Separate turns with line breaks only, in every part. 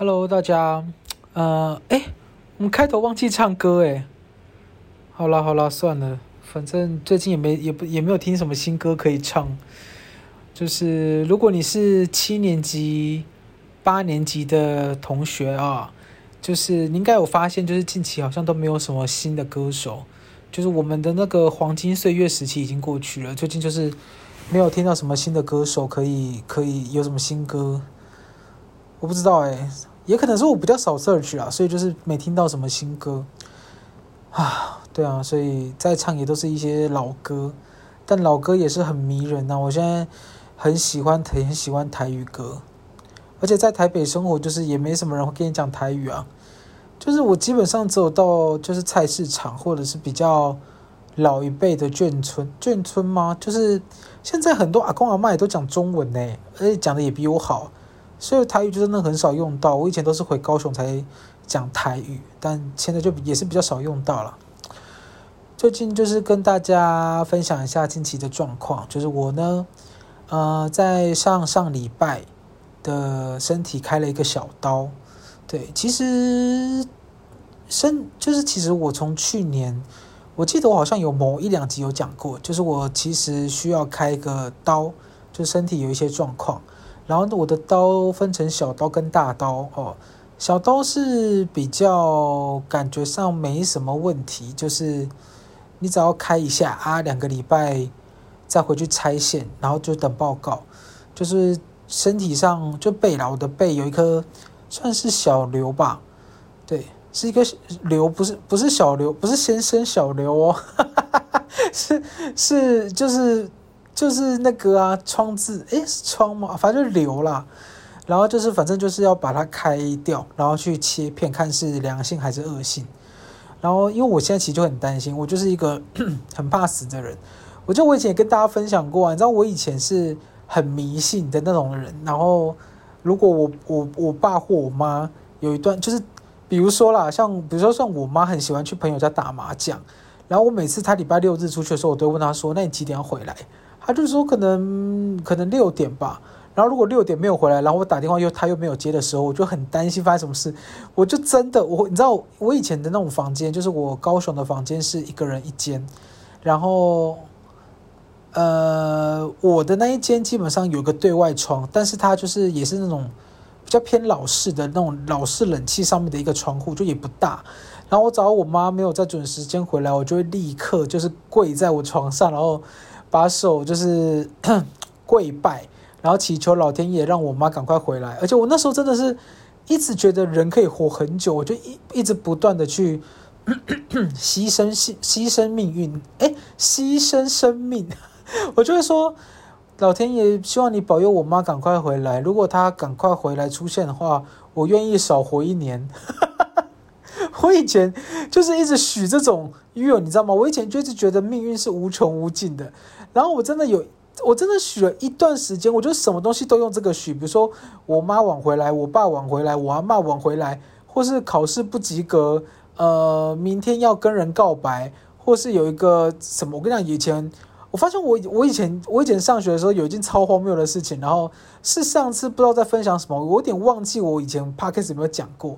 Hello，大家，呃，哎，我们开头忘记唱歌，哎，好啦好啦，算了，反正最近也没也不也没有听什么新歌可以唱。就是如果你是七年级、八年级的同学啊，就是你应该有发现，就是近期好像都没有什么新的歌手，就是我们的那个黄金岁月时期已经过去了，最近就是没有听到什么新的歌手可以可以有什么新歌。我不知道哎，也可能是我比较少 search 啊，所以就是没听到什么新歌啊。对啊，所以在唱也都是一些老歌，但老歌也是很迷人呐。我现在很喜欢很喜欢台语歌，而且在台北生活，就是也没什么人会跟你讲台语啊。就是我基本上只有到就是菜市场或者是比较老一辈的眷村，眷村吗？就是现在很多阿公阿嬷也都讲中文呢，而且讲的也比我好。所以台语就真的很少用到，我以前都是回高雄才讲台语，但现在就也是比较少用到了。最近就是跟大家分享一下近期的状况，就是我呢，呃，在上上礼拜的身体开了一个小刀。对，其实身就是其实我从去年，我记得我好像有某一两集有讲过，就是我其实需要开一个刀，就身体有一些状况。然后我的刀分成小刀跟大刀哦，小刀是比较感觉上没什么问题，就是你只要开一下啊，两个礼拜再回去拆线，然后就等报告。就是身体上就背了，我的背有一颗算是小瘤吧，对，是一个瘤，不是不是小瘤，不是先生小瘤哦，是是就是。就是那个啊，疮字，诶，是疮吗？反正就瘤啦。然后就是，反正就是要把它开掉，然后去切片，看是良性还是恶性。然后，因为我现在其实就很担心，我就是一个 很怕死的人。我就我以前也跟大家分享过啊，你知道我以前是很迷信的那种人。然后，如果我我我爸或我妈有一段，就是比如说啦，像比如说像我妈很喜欢去朋友家打麻将，然后我每次她礼拜六日出去的时候，我都问她说：“那你几点要回来？”他就说可能可能六点吧，然后如果六点没有回来，然后我打电话又他又没有接的时候，我就很担心发生什么事。我就真的我你知道我以前的那种房间，就是我高雄的房间是一个人一间，然后呃我的那一间基本上有个对外窗，但是它就是也是那种比较偏老式的那种老式冷气上面的一个窗户，就也不大。然后我找我妈没有在准时间回来，我就会立刻就是跪在我床上，然后。把手就是 跪拜，然后祈求老天爷让我妈赶快回来。而且我那时候真的是一直觉得人可以活很久，我就一一直不断的去 牺牲牺牺牲命运，哎，牺牲生命。我就会说，老天爷希望你保佑我妈赶快回来。如果她赶快回来出现的话，我愿意少活一年。我以前就是一直许这种愿，你知道吗？我以前就一直觉得命运是无穷无尽的。然后我真的有，我真的许了一段时间，我就什么东西都用这个许，比如说我妈晚回来，我爸晚回来，我阿嬷晚回来，或是考试不及格，呃，明天要跟人告白，或是有一个什么，我跟你讲，以前我发现我我以前我以前上学的时候有一件超荒谬的事情，然后是上次不知道在分享什么，我有点忘记我以前 podcast 有没有讲过。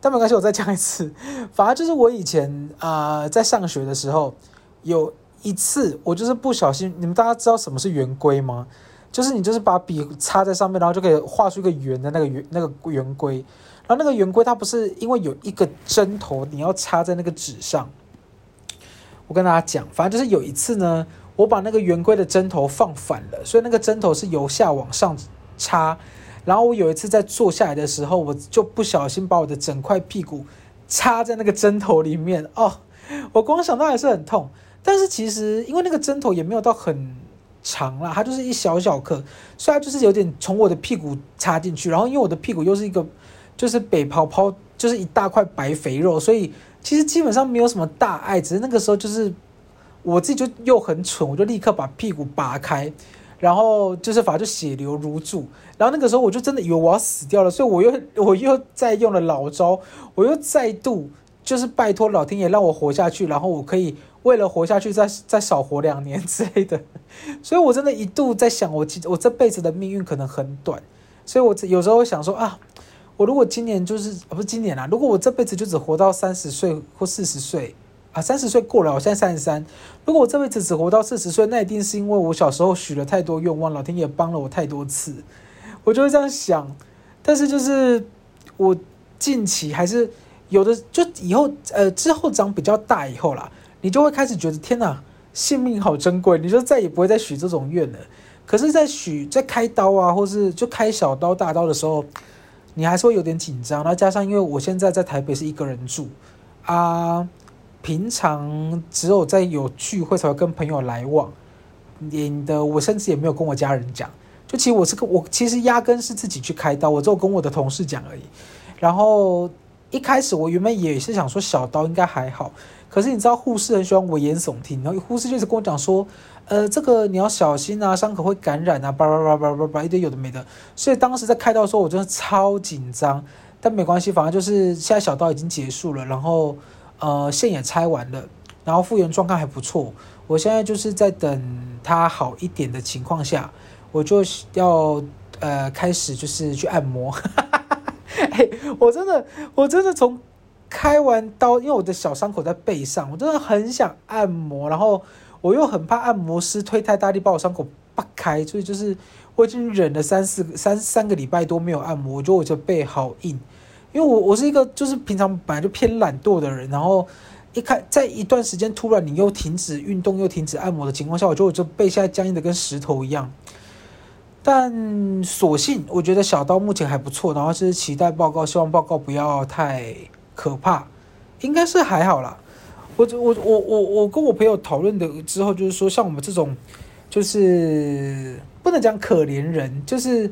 但没关系，我再讲一次。反而就是我以前啊、在上学的时候，有一次我就是不小心。你们大家知道什么是圆规吗？就是你就是把笔插在上面，然后就可以画出一个圆的那个圆那个圆规。然后那个圆规它不是因为有一个针头，你要插在那个纸上。我跟大家讲，反正就是有一次呢，我把那个圆规的针头放反了，所以那个针头是由下往上插。然后我有一次在坐下来的时候，我就不小心把我的整块屁股插在那个针头里面哦，我光想到还是很痛。但是其实因为那个针头也没有到很长啦，它就是一小小颗，所以它就是有点从我的屁股插进去。然后因为我的屁股又是一个就是北泡泡，就是一大块白肥肉，所以其实基本上没有什么大碍。只是那个时候就是我自己就又很蠢，我就立刻把屁股拔开。然后就是反正就血流如注，然后那个时候我就真的以为我要死掉了，所以我又我又再用了老招，我又再度就是拜托老天爷让我活下去，然后我可以为了活下去再再少活两年之类的，所以我真的一度在想我，我我这辈子的命运可能很短，所以我有时候会想说啊，我如果今年就是不是今年啦，如果我这辈子就只活到三十岁或四十岁啊，三十岁过了，我现在三十三。如果我这辈子只活到四十岁，那一定是因为我小时候许了太多愿望，老天爷帮了我太多次，我就会这样想。但是就是我近期还是有的，就以后呃之后长比较大以后啦，你就会开始觉得天哪，性命好珍贵，你就再也不会再许这种愿了。可是，在许在开刀啊，或是就开小刀大刀的时候，你还是会有点紧张。然后加上，因为我现在在台北是一个人住啊，平常只有在有聚会才会跟朋友来往，你的我甚至也没有跟我家人讲。就其实我是个我其实压根是自己去开刀，我只有跟我的同事讲而已。然后一开始我原本也是想说小刀应该还好，可是你知道护士很喜欢危言耸听，然后护士就是跟我讲说。呃，这个你要小心啊，伤口会感染啊，叭叭叭叭叭叭一堆有的没的。所以当时在开刀的时候，我真的超紧张。但没关系，反正就是现在小刀已经结束了，然后呃线也拆完了，然后复原状况还不错。我现在就是在等它好一点的情况下，我就要呃开始就是去按摩。嘿，我真的我真的从开完刀，因为我的小伤口在背上，我真的很想按摩，然后。我又很怕按摩师推太大力把我伤口扒开，所以就是我已经忍了三四个三三个礼拜多没有按摩，我觉得我这背好硬，因为我我是一个就是平常本来就偏懒惰的人，然后一开在一段时间突然你又停止运动又停止按摩的情况下，我觉得我这背现在僵硬的跟石头一样。但所幸我觉得小刀目前还不错，然后是期待报告，希望报告不要太可怕，应该是还好啦。我我我我我跟我朋友讨论的之后，就是说，像我们这种，就是不能讲可怜人，就是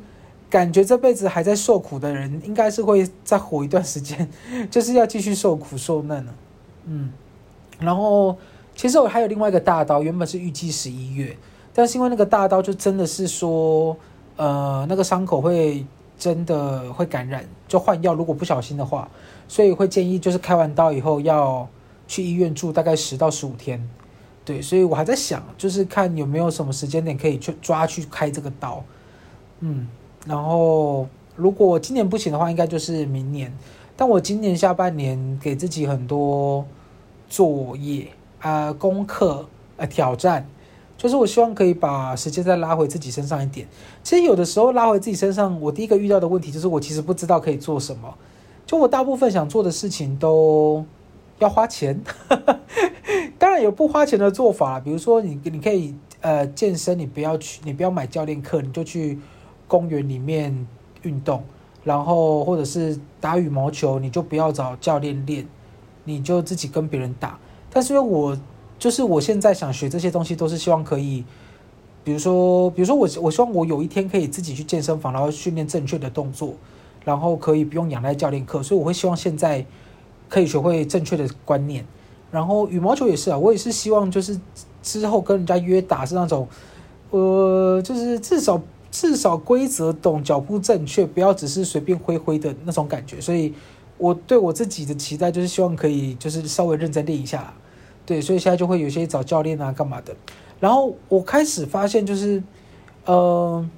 感觉这辈子还在受苦的人，应该是会再活一段时间，就是要继续受苦受难了。嗯，然后其实我还有另外一个大刀，原本是预计十一月，但是因为那个大刀就真的是说，呃，那个伤口会真的会感染，就换药，如果不小心的话，所以会建议就是开完刀以后要。去医院住大概十到十五天，对，所以我还在想，就是看有没有什么时间点可以去抓去开这个刀，嗯，然后如果今年不行的话，应该就是明年。但我今年下半年给自己很多作业啊、功课、呃挑战，就是我希望可以把时间再拉回自己身上一点。其实有的时候拉回自己身上，我第一个遇到的问题就是我其实不知道可以做什么，就我大部分想做的事情都。要花钱，当然有不花钱的做法，比如说你你可以呃健身，你不要去，你不要买教练课，你就去公园里面运动，然后或者是打羽毛球，你就不要找教练练，你就自己跟别人打。但是因为我就是我现在想学这些东西，都是希望可以，比如说比如说我我希望我有一天可以自己去健身房，然后训练正确的动作，然后可以不用仰赖教练课，所以我会希望现在。可以学会正确的观念，然后羽毛球也是啊，我也是希望就是之后跟人家约打是那种，呃，就是至少至少规则懂，脚步正确，不要只是随便挥挥的那种感觉。所以我对我自己的期待就是希望可以就是稍微认真练一下，对，所以现在就会有些找教练啊干嘛的。然后我开始发现就是，呃，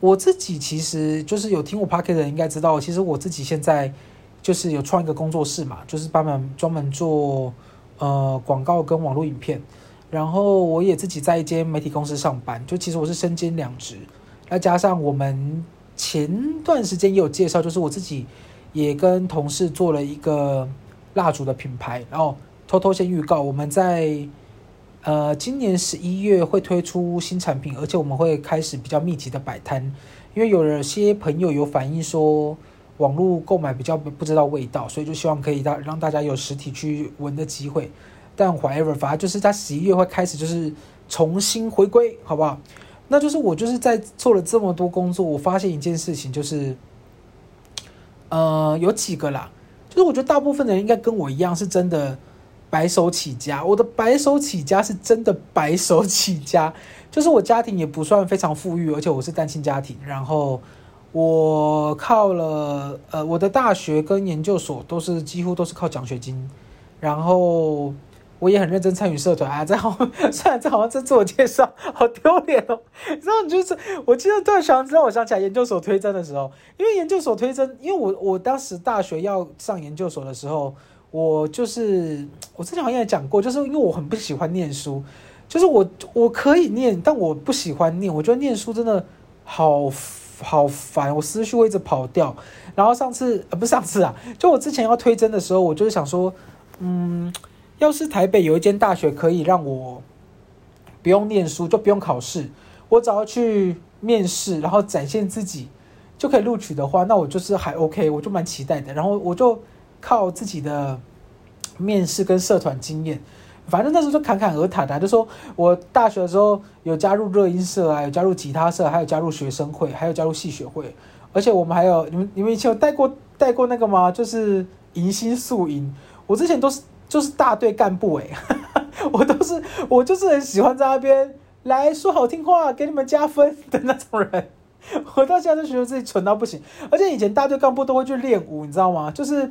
我自己其实就是有听我 Podcast 的人应该知道，其实我自己现在。就是有创一个工作室嘛，就是专门专门做呃广告跟网络影片，然后我也自己在一间媒体公司上班，就其实我是身兼两职，再加上我们前段时间也有介绍，就是我自己也跟同事做了一个蜡烛的品牌，然后偷偷先预告，我们在呃今年十一月会推出新产品，而且我们会开始比较密集的摆摊，因为有了些朋友有反映说。网络购买比较不知道味道，所以就希望可以让让大家有实体去闻的机会。但 whatever，反正就是在十一月会开始就是重新回归，好不好？那就是我就是在做了这么多工作，我发现一件事情就是，呃，有几个啦，就是我觉得大部分的人应该跟我一样，是真的白手起家。我的白手起家是真的白手起家，就是我家庭也不算非常富裕，而且我是单亲家庭，然后。我靠了，呃，我的大学跟研究所都是几乎都是靠奖学金，然后我也很认真参与社团啊。这好，虽然这好像在自我介绍，好丢脸哦。然后你，就是我记得突然想，让我想起来研究所推甄的时候，因为研究所推甄，因为我我当时大学要上研究所的时候，我就是我之前好像也讲过，就是因为我很不喜欢念书，就是我我可以念，但我不喜欢念，我觉得念书真的好。好烦，我思绪会一直跑掉。然后上次呃，不是上次啊，就我之前要推甄的时候，我就是想说，嗯，要是台北有一间大学可以让我不用念书，就不用考试，我只要去面试，然后展现自己就可以录取的话，那我就是还 OK，我就蛮期待的。然后我就靠自己的面试跟社团经验。反正那时候就侃侃而谈的，就说我大学的时候有加入热音社啊，有加入吉他社，还有加入学生会，还有加入系学会，而且我们还有你们你们以前有带过带过那个吗？就是迎新宿营，我之前都是就是大队干部哎，我都是我就是很喜欢在那边来说好听话，给你们加分的那种人，我到现在都觉得自己蠢到不行，而且以前大队干部都会去练舞，你知道吗？就是。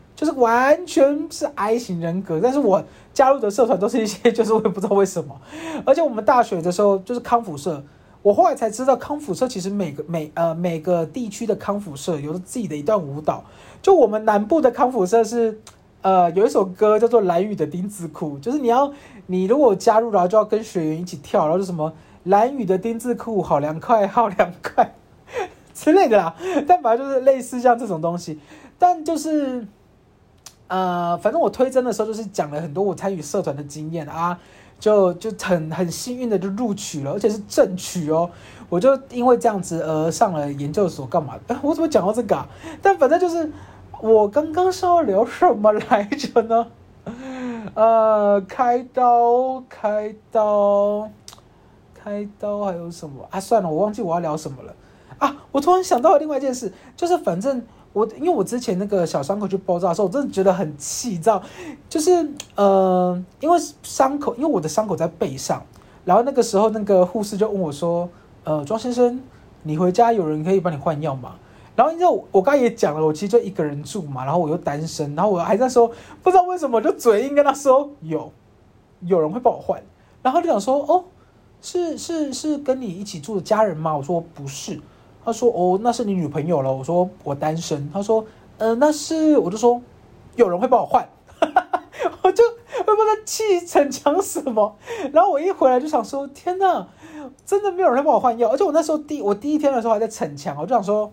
就是完全是 I 型人格，但是我加入的社团都是一些，就是我也不知道为什么。而且我们大学的时候就是康复社，我后来才知道康复社其实每个每呃每个地区的康复社有自己的一段舞蹈。就我们南部的康复社是呃有一首歌叫做《蓝雨的丁字裤》，就是你要你如果加入然后就要跟学员一起跳，然后就什么蓝雨的丁字裤好凉快好凉快之类的啦。但反正就是类似像这种东西，但就是。呃，反正我推甄的时候就是讲了很多我参与社团的经验啊，就就很很幸运的就录取了，而且是正取哦。我就因为这样子而上了研究所，干嘛？哎，我怎么讲到这个啊？但反正就是我刚刚是要聊什么来着呢？呃，开刀，开刀，开刀，还有什么啊？算了，我忘记我要聊什么了啊！我突然想到了另外一件事，就是反正。我因为我之前那个小伤口去包扎的时候，我真的觉得很气躁，就是呃，因为伤口，因为我的伤口在背上，然后那个时候那个护士就问我说：“呃，庄先生，你回家有人可以帮你换药吗？”然后因为我刚才也讲了，我其实就一个人住嘛，然后我又单身，然后我还在说不知道为什么就嘴硬跟他说有，有人会帮我换，然后就想说哦，是是是跟你一起住的家人吗？我说不是。他说：“哦，那是你女朋友了。”我说：“我单身。”他说：“呃，那是……”我就说：“有人会帮我换。”我就会不知道气逞强什么。然后我一回来就想说：“天哪，真的没有人会帮我换药。”而且我那时候第我第一天的时候还在逞强，我就想说：“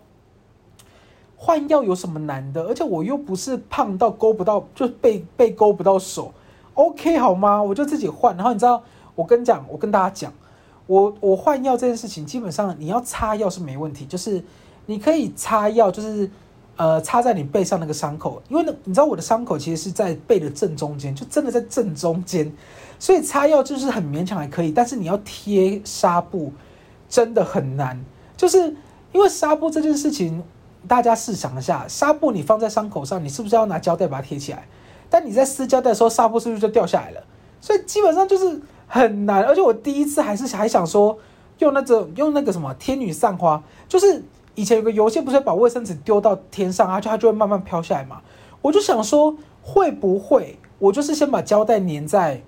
换药有什么难的？而且我又不是胖到勾不到，就被被勾不到手，OK 好吗？我就自己换。然后你知道，我跟你讲，我跟大家讲。”我我换药这件事情，基本上你要擦药是没问题，就是你可以擦药，就是呃擦在你背上那个伤口，因为那你知道我的伤口其实是在背的正中间，就真的在正中间，所以擦药就是很勉强还可以，但是你要贴纱布真的很难，就是因为纱布这件事情，大家试想一下，纱布你放在伤口上，你是不是要拿胶带把它贴起来？但你在撕胶带的时候，纱布是不是就掉下来了？所以基本上就是。很难，而且我第一次还是还想说用那个用那个什么天女散花，就是以前有个游戏不是把卫生纸丢到天上啊，就它就会慢慢飘下来嘛。我就想说会不会我就是先把胶带粘在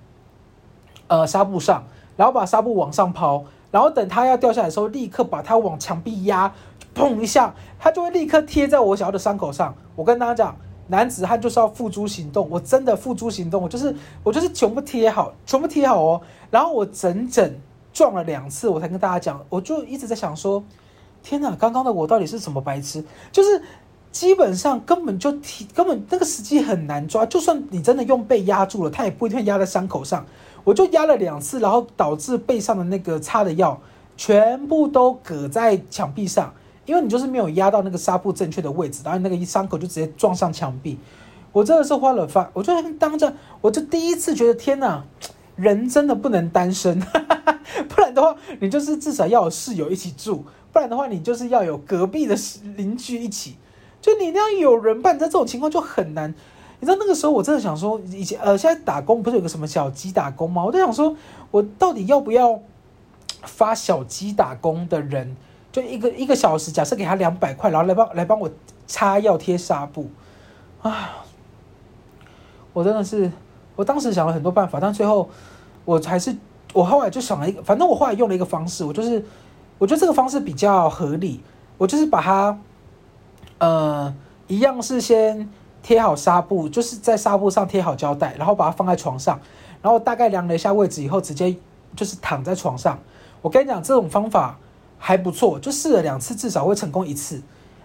呃纱布上，然后把纱布往上抛，然后等它要掉下来的时候，立刻把它往墙壁压，砰一下，它就会立刻贴在我想要的伤口上。我跟大家讲。男子汉就是要付诸行动，我真的付诸行动，我就是我就是全部贴好，全部贴好哦。然后我整整撞了两次，我才跟大家讲，我就一直在想说，天哪，刚刚的我到底是什么白痴？就是基本上根本就贴，根本那个时机很难抓，就算你真的用背压住了，它也不一定压在伤口上。我就压了两次，然后导致背上的那个擦的药全部都搁在墙壁上。因为你就是没有压到那个纱布正确的位置，然后那个一伤口就直接撞上墙壁。我真的是花了发，我就当着，我就第一次觉得天哪，人真的不能单身，不然的话，你就是至少要有室友一起住，不然的话，你就是要有隔壁的邻居一起，就你一定要有人伴，在这种情况就很难。你知道那个时候我真的想说，以前呃，现在打工不是有个什么小鸡打工吗？我就想说，我到底要不要发小鸡打工的人，就一个一个小时，假设给他两百块，然后来帮来帮我擦药贴纱布啊！我真的是，我当时想了很多办法，但最后我还是我后来就想了一个，反正我后来用了一个方式，我就是我觉得这个方式比较合理，我就是把它呃一样是先。贴好纱布，就是在纱布上贴好胶带，然后把它放在床上，然后大概量了一下位置以后，直接就是躺在床上。我跟你讲，这种方法还不错，就试了两次，至少会成功一次。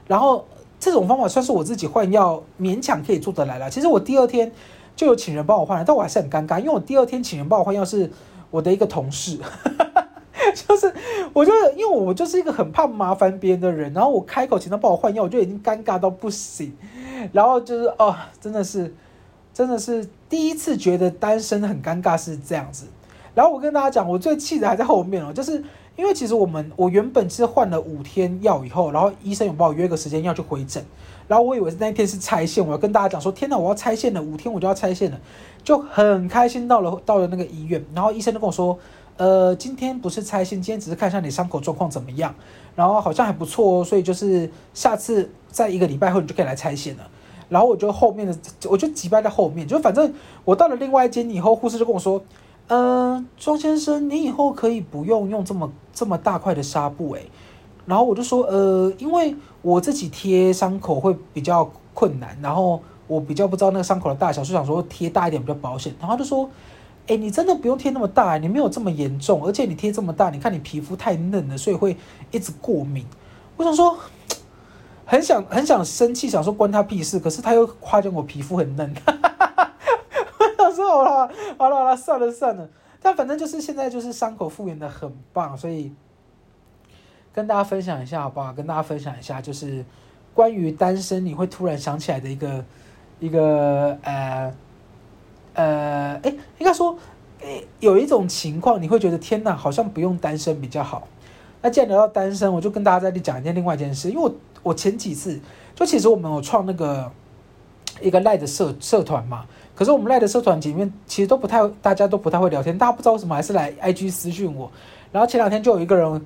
然后这种方法算是我自己换药勉强可以做得来了。其实我第二天就有请人帮我换了，但我还是很尴尬，因为我第二天请人帮我换药是我的一个同事，就是我觉得，因为我就是一个很怕麻烦别人的人，然后我开口请他帮我换药，我就已经尴尬到不行。然后就是哦，真的是，真的是第一次觉得单身很尴尬是这样子。然后我跟大家讲，我最气的还在后面哦，就是因为其实我们我原本是换了五天药以后，然后医生有帮我约个时间要去回诊，然后我以为是那一天是拆线，我要跟大家讲说，天哪，我要拆线了，五天我就要拆线了，就很开心到了到了那个医院，然后医生就跟我说，呃，今天不是拆线，今天只是看一下你伤口状况怎么样，然后好像还不错哦，所以就是下次在一个礼拜后你就可以来拆线了。然后我就后面的，我就挤败在后面，就反正我到了另外一间以后，护士就跟我说：“、呃，庄先生，你以后可以不用用这么这么大块的纱布诶。”然后我就说：“呃，因为我自己贴伤口会比较困难，然后我比较不知道那个伤口的大小，就想说贴大一点比较保险。”然后他就说：“诶，你真的不用贴那么大，你没有这么严重，而且你贴这么大，你看你皮肤太嫩了，所以会一直过敏。”我想说。很想很想生气，想说关他屁事。可是他又夸奖我皮肤很嫩，好了好了好了，算了算了。但反正就是现在就是伤口复原的很棒，所以跟大家分享一下好不好？跟大家分享一下，就是关于单身你会突然想起来的一个一个呃呃，哎、应该说，有一种情况你会觉得天哪，好像不用单身比较好。那既然聊到单身，我就跟大家再讲一件另外一件事，因为我。我前几次就其实我们有创那个一个赖的社社团嘛，可是我们赖的社团里面其实都不太，大家都不太会聊天，大家不知道为什么还是来 IG 私讯我。然后前两天就有一个人，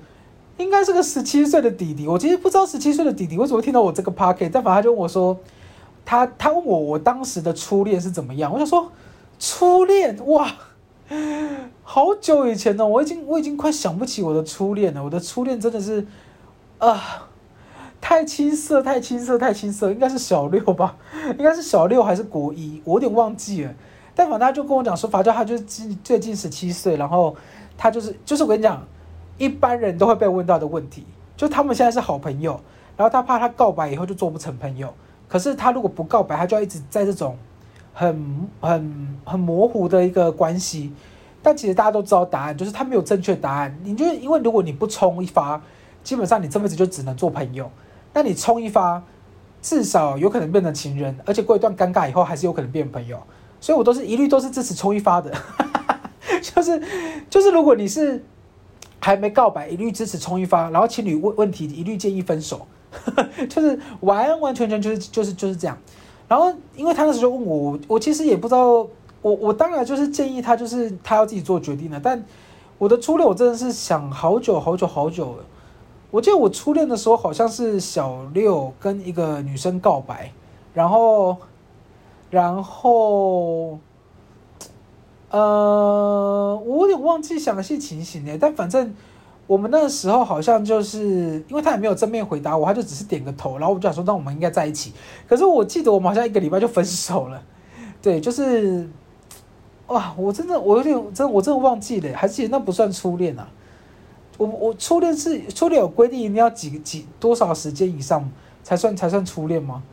应该是个十七岁的弟弟，我其实不知道十七岁的弟弟为什么会听到我这个 Podcast，但反正他就问我说，他他问我我当时的初恋是怎么样，我就说初恋哇，好久以前呢，我已经我已经快想不起我的初恋了，我的初恋真的是啊。太青涩，太青涩，太青涩，应该是小六吧？应该是小六还是国一？我有点忘记了。但反正他就跟我讲说，反正他就是近最近十七岁，然后他就是就是我跟你讲，一般人都会被问到的问题，就他们现在是好朋友，然后他怕他告白以后就做不成朋友。可是他如果不告白，他就要一直在这种很很很模糊的一个关系。但其实大家都知道答案，就是他没有正确答案。你就因为如果你不冲一发，基本上你这辈子就只能做朋友。那你冲一发，至少有可能变成情人，而且过一段尴尬以后，还是有可能变朋友。所以我都是一律都是支持冲一发的，就是就是如果你是还没告白，一律支持冲一发，然后情侣问问题，一律建议分手，就是完完全全就是就是就是这样。然后因为他那时候问我，我其实也不知道，我我当然就是建议他，就是他要自己做决定的。但我的初恋，我真的是想好久好久好久了。我记得我初恋的时候，好像是小六跟一个女生告白，然后，然后，呃，我有点忘记详细情形了，但反正我们那个时候好像就是，因为他也没有正面回答我，他就只是点个头，然后我就想说，那我们应该在一起。可是我记得我们好像一个礼拜就分手了，对，就是，哇，我真的，我有点，真的，我真的忘记了，还记得那不算初恋啊。我我初恋是初恋有规定一定要几几多少时间以上才算才算初恋吗？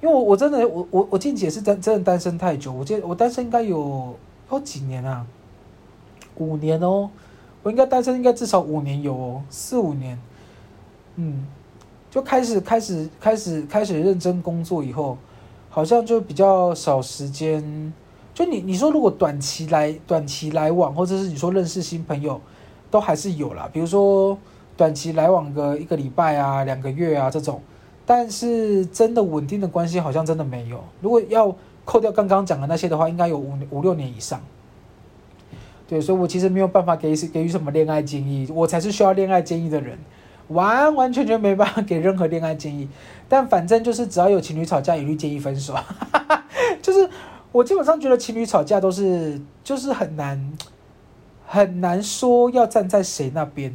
因为我我真的我我我近期也是真真的单身太久，我记我单身应该有有几年啊？五年哦，我应该单身应该至少五年有哦，四五年。嗯，就开始开始开始开始认真工作以后，好像就比较少时间。就你你说如果短期来短期来往，或者是你说认识新朋友，都还是有啦。比如说短期来往个一个礼拜啊、两个月啊这种，但是真的稳定的关系好像真的没有。如果要扣掉刚刚讲的那些的话，应该有五五六年以上。对，所以我其实没有办法给给予什么恋爱建议，我才是需要恋爱建议的人，完完全全没办法给任何恋爱建议。但反正就是只要有情侣吵架，一律建议分手。就是我基本上觉得情侣吵架都是就是很难很难说要站在谁那边。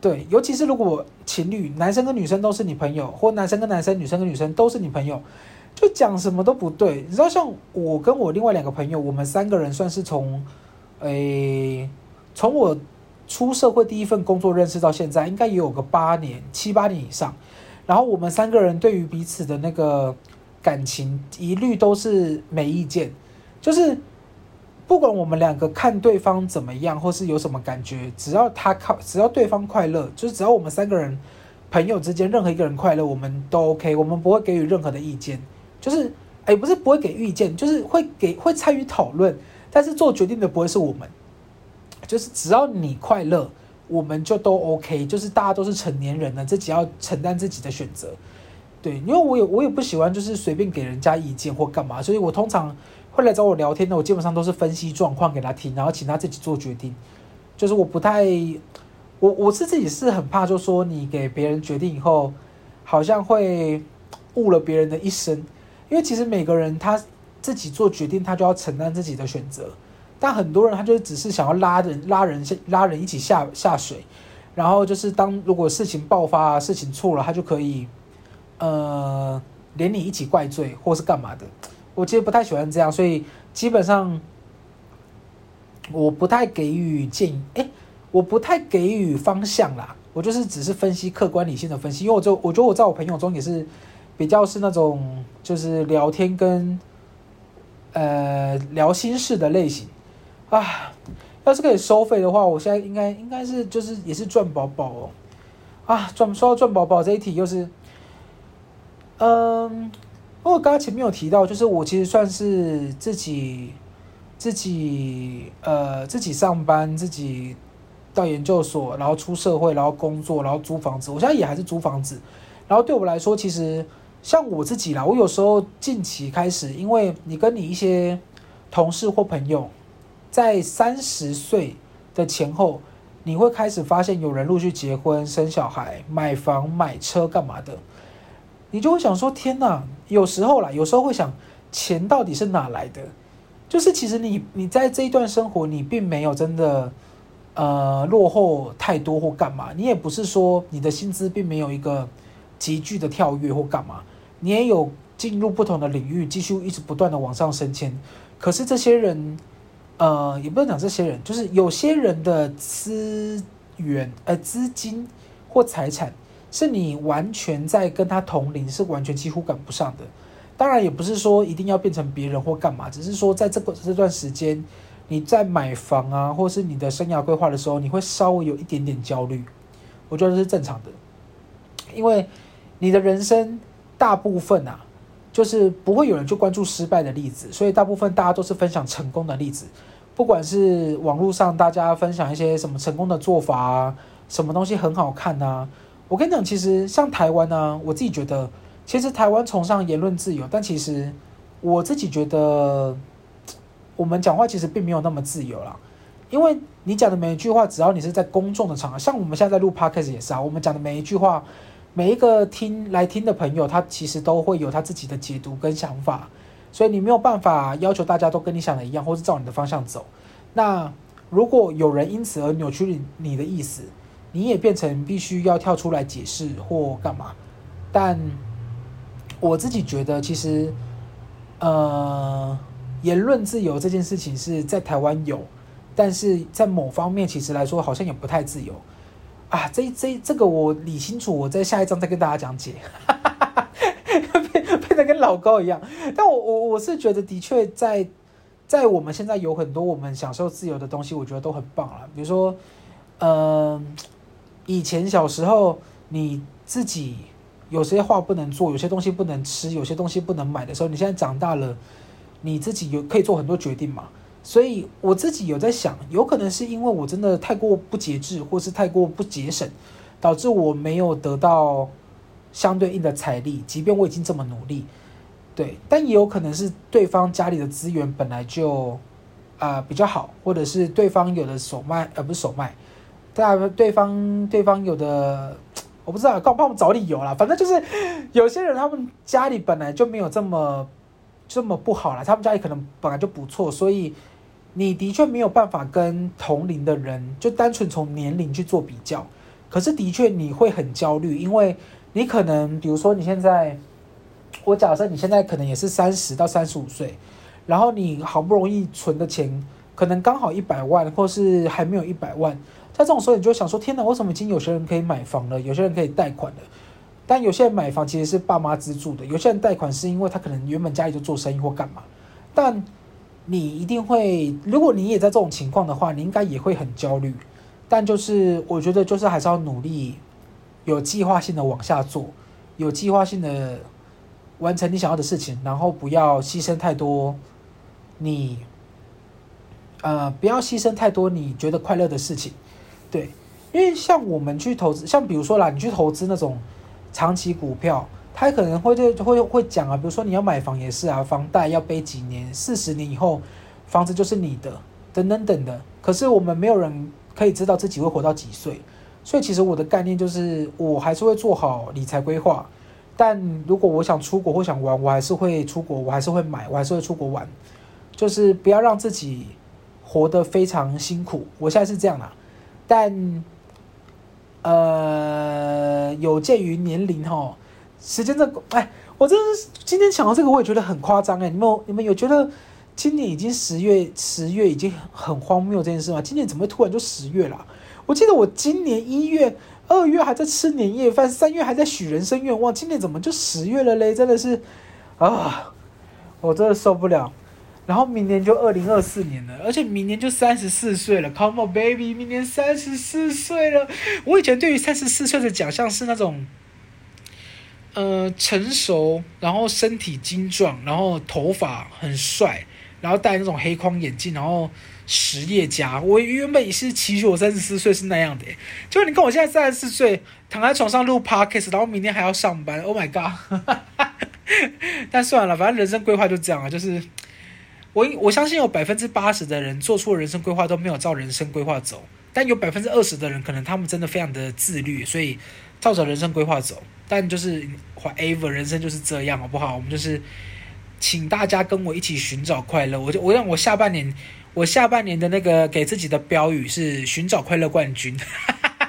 对，尤其是如果情侣男生跟女生都是你朋友，或男生跟男生、女生跟女生都是你朋友，就讲什么都不对。你知道，像我跟我另外两个朋友，我们三个人算是从。诶，从我出社会第一份工作认识到现在，应该也有个八年、七八年以上。然后我们三个人对于彼此的那个感情，一律都是没意见。就是不管我们两个看对方怎么样，或是有什么感觉，只要他靠，只要对方快乐，就是只要我们三个人朋友之间任何一个人快乐，我们都 OK，我们不会给予任何的意见。就是诶，不是不会给意见，就是会给会参与讨论。但是做决定的不会是我们，就是只要你快乐，我们就都 OK。就是大家都是成年人了，自己要承担自己的选择。对，因为我也我也不喜欢就是随便给人家意见或干嘛，所以我通常会来找我聊天的，我基本上都是分析状况给他听，然后请他自己做决定。就是我不太，我我是自己是很怕，就说你给别人决定以后，好像会误了别人的一生，因为其实每个人他。自己做决定，他就要承担自己的选择。但很多人他就只是想要拉人、拉人下、拉人一起下下水，然后就是当如果事情爆发、事情错了，他就可以呃连你一起怪罪或是干嘛的。我其实不太喜欢这样，所以基本上我不太给予建议。诶，我不太给予方向啦。我就是只是分析客观理性的分析，因为我就我觉得我在我朋友中也是比较是那种就是聊天跟。呃，聊心事的类型啊，要是可以收费的话，我现在应该应该是就是也是赚饱饱哦，啊，赚说到赚饱饱这一题又是，嗯，我刚刚前面有提到，就是我其实算是自己自己呃自己上班，自己到研究所，然后出社会，然后工作，然后租房子，我现在也还是租房子，然后对我来说，其实。像我自己啦，我有时候近期开始，因为你跟你一些同事或朋友，在三十岁的前后，你会开始发现有人陆续结婚、生小孩、买房、买车干嘛的，你就会想说：天哪！有时候啦，有时候会想，钱到底是哪来的？就是其实你你在这一段生活，你并没有真的呃落后太多或干嘛，你也不是说你的薪资并没有一个急剧的跳跃或干嘛。你也有进入不同的领域，继续一直不断的往上升迁。可是这些人，呃，也不能讲这些人，就是有些人的资源、呃资金或财产，是你完全在跟他同龄，是完全几乎赶不上的。当然，也不是说一定要变成别人或干嘛，只是说在这个这段时间，你在买房啊，或是你的生涯规划的时候，你会稍微有一点点焦虑。我觉得是正常的，因为你的人生。大部分啊，就是不会有人去关注失败的例子，所以大部分大家都是分享成功的例子。不管是网络上大家分享一些什么成功的做法啊，什么东西很好看啊，我跟你讲，其实像台湾呢，我自己觉得，其实台湾崇尚言论自由，但其实我自己觉得，我们讲话其实并没有那么自由啦。因为你讲的每一句话，只要你是在公众的场合，像我们现在在录 Podcast 也是啊，我们讲的每一句话。每一个听来听的朋友，他其实都会有他自己的解读跟想法，所以你没有办法要求大家都跟你想的一样，或是照你的方向走。那如果有人因此而扭曲你你的意思，你也变成必须要跳出来解释或干嘛。但我自己觉得，其实呃，言论自由这件事情是在台湾有，但是在某方面其实来说，好像也不太自由。啊，这这这个我理清楚，我在下一章再跟大家讲解，变 变得跟老高一样。但我我我是觉得，的确在在我们现在有很多我们享受自由的东西，我觉得都很棒了。比如说，嗯、以前小时候你自己有些话不能做，有些东西不能吃，有些东西不能买的时候，你现在长大了，你自己有可以做很多决定嘛。所以我自己有在想，有可能是因为我真的太过不节制，或是太过不节省，导致我没有得到相对应的财力，即便我已经这么努力。对，但也有可能是对方家里的资源本来就啊、比较好，或者是对方有的手脉，呃不是手脉，对啊对方对方有的我不知道，刚帮我们找理由啦。反正就是有些人他们家里本来就没有这么这么不好啦，他们家里可能本来就不错，所以你的确没有办法跟同龄的人就单纯从年龄去做比较。可是的确你会很焦虑，因为你可能比如说你现在。我假设你现在可能也是三十到三十五岁，然后你好不容易存的钱可能刚好一百万，或是还没有一百万，在这种时候你就想说：天哪，为什么已经有些人可以买房了，有些人可以贷款了？但有些人买房其实是爸妈资助的，有些人贷款是因为他可能原本家里就做生意或干嘛。但你一定会，如果你也在这种情况的话，你应该也会很焦虑。但就是我觉得，就是还是要努力，有计划性的往下做，有计划性的。完成你想要的事情，然后不要牺牲太多你，你呃不要牺牲太多你觉得快乐的事情，对，因为像我们去投资，像比如说啦，你去投资那种长期股票，他可能会就会会讲啊，比如说你要买房也是啊，房贷要背几年，四十年以后房子就是你的，等等等的。可是我们没有人可以知道自己会活到几岁，所以其实我的概念就是，我还是会做好理财规划。但如果我想出国或想玩，我还是会出国，我还是会买，我还是会出国玩，就是不要让自己活得非常辛苦。我现在是这样啦，但呃，有鉴于年龄哈，时间的，哎，我真是今天想到这个，我也觉得很夸张哎。你们有你们有觉得今年已经十月，十月已经很荒谬这件事吗？今年怎么会突然就十月了？我记得我今年一月。二月还在吃年夜饭，三月还在许人生愿望，今年怎么就十月了嘞？真的是，啊，我真的受不了。然后明年就二零二四年了，而且明年就三十四岁了。Come on baby，明年三十四岁了。我以前对于三十四岁的奖项是那种，呃，成熟，然后身体精壮，然后头发很帅，然后戴那种黑框眼镜，然后。实业家，我原本也是期许我三十四岁是那样的，结果你看我现在三十四岁，躺在床上录 podcast，然后明天还要上班，Oh my god！但算了，反正人生规划就这样啊，就是我我相信有百分之八十的人做出人生规划都没有照人生规划走，但有百分之二十的人可能他们真的非常的自律，所以照着人生规划走。但就是 whatever，人生就是这样，好不好？我们就是请大家跟我一起寻找快乐。我就我让我下半年。我下半年的那个给自己的标语是寻找快乐冠军，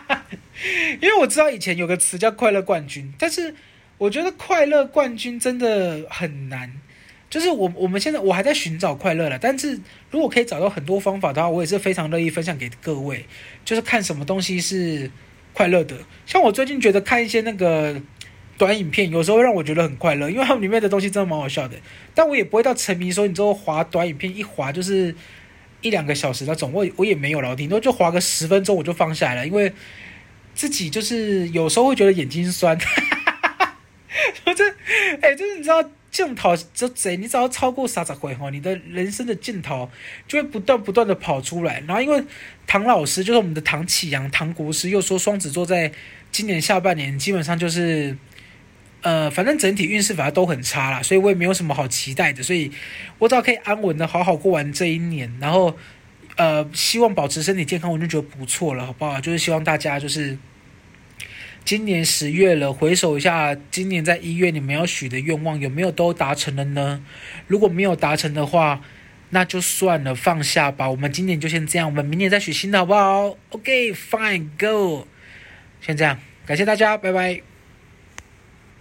因为我知道以前有个词叫快乐冠军，但是我觉得快乐冠军真的很难。就是我我们现在我还在寻找快乐了，但是如果可以找到很多方法的话，我也是非常乐意分享给各位。就是看什么东西是快乐的，像我最近觉得看一些那个短影片，有时候让我觉得很快乐，因为他们里面的东西真的蛮好笑的。但我也不会到沉迷，说你之后滑短影片一滑就是。一两个小时那种，我我也没有了，顶多就滑个十分钟我就放下来了，因为自己就是有时候会觉得眼睛酸。我 这，哎、欸，就是你知道，镜头这贼，你只要超过三十回哈，你的人生的镜头就会不断不断的跑出来。然后因为唐老师就是我们的唐启阳唐国师又说双子座在今年下半年基本上就是。呃，反正整体运势反而都很差啦，所以我也没有什么好期待的，所以我只要可以安稳的好好过完这一年，然后呃，希望保持身体健康，我就觉得不错了，好不好？就是希望大家就是今年十月了，回首一下今年在一月你们要许的愿望有没有都达成了呢？如果没有达成的话，那就算了，放下吧。我们今年就先这样，我们明年再许新的好不好？OK，fine，go，先这样，感谢大家，拜拜。